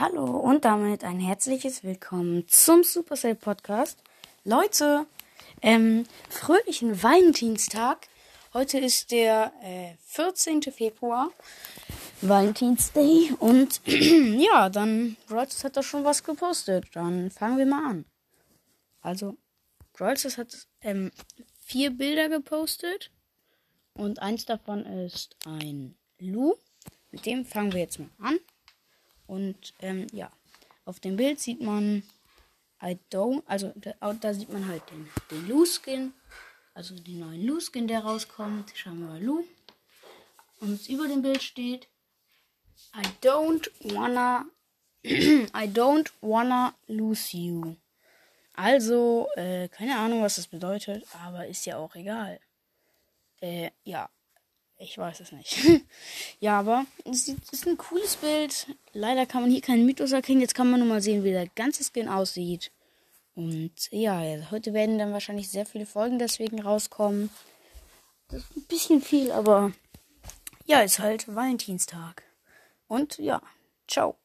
Hallo und damit ein herzliches Willkommen zum Supercell Podcast. Leute, ähm, fröhlichen Valentinstag. Heute ist der äh, 14. Februar, Valentinsday. Und ja, dann, Brawlstars hat da schon was gepostet. Dann fangen wir mal an. Also, Brawlstars hat ähm, vier Bilder gepostet. Und eins davon ist ein Lu. Mit dem fangen wir jetzt mal an. Und ähm, ja, auf dem Bild sieht man I don't, also da, da sieht man halt den, den Lu-Skin, also den neuen Lu-Skin, der rauskommt. Schauen wir mal Lu. Und über dem Bild steht I don't wanna I don't wanna lose you. Also, äh, keine Ahnung, was das bedeutet, aber ist ja auch egal. Äh, ja, ich weiß es nicht. ja, aber es ist ein cooles Bild. Leider kann man hier keinen Mythos erkennen. Jetzt kann man nur mal sehen, wie der ganze Skin aussieht. Und ja, heute werden dann wahrscheinlich sehr viele Folgen deswegen rauskommen. Das ist ein bisschen viel, aber ja, ist halt Valentinstag. Und ja, ciao.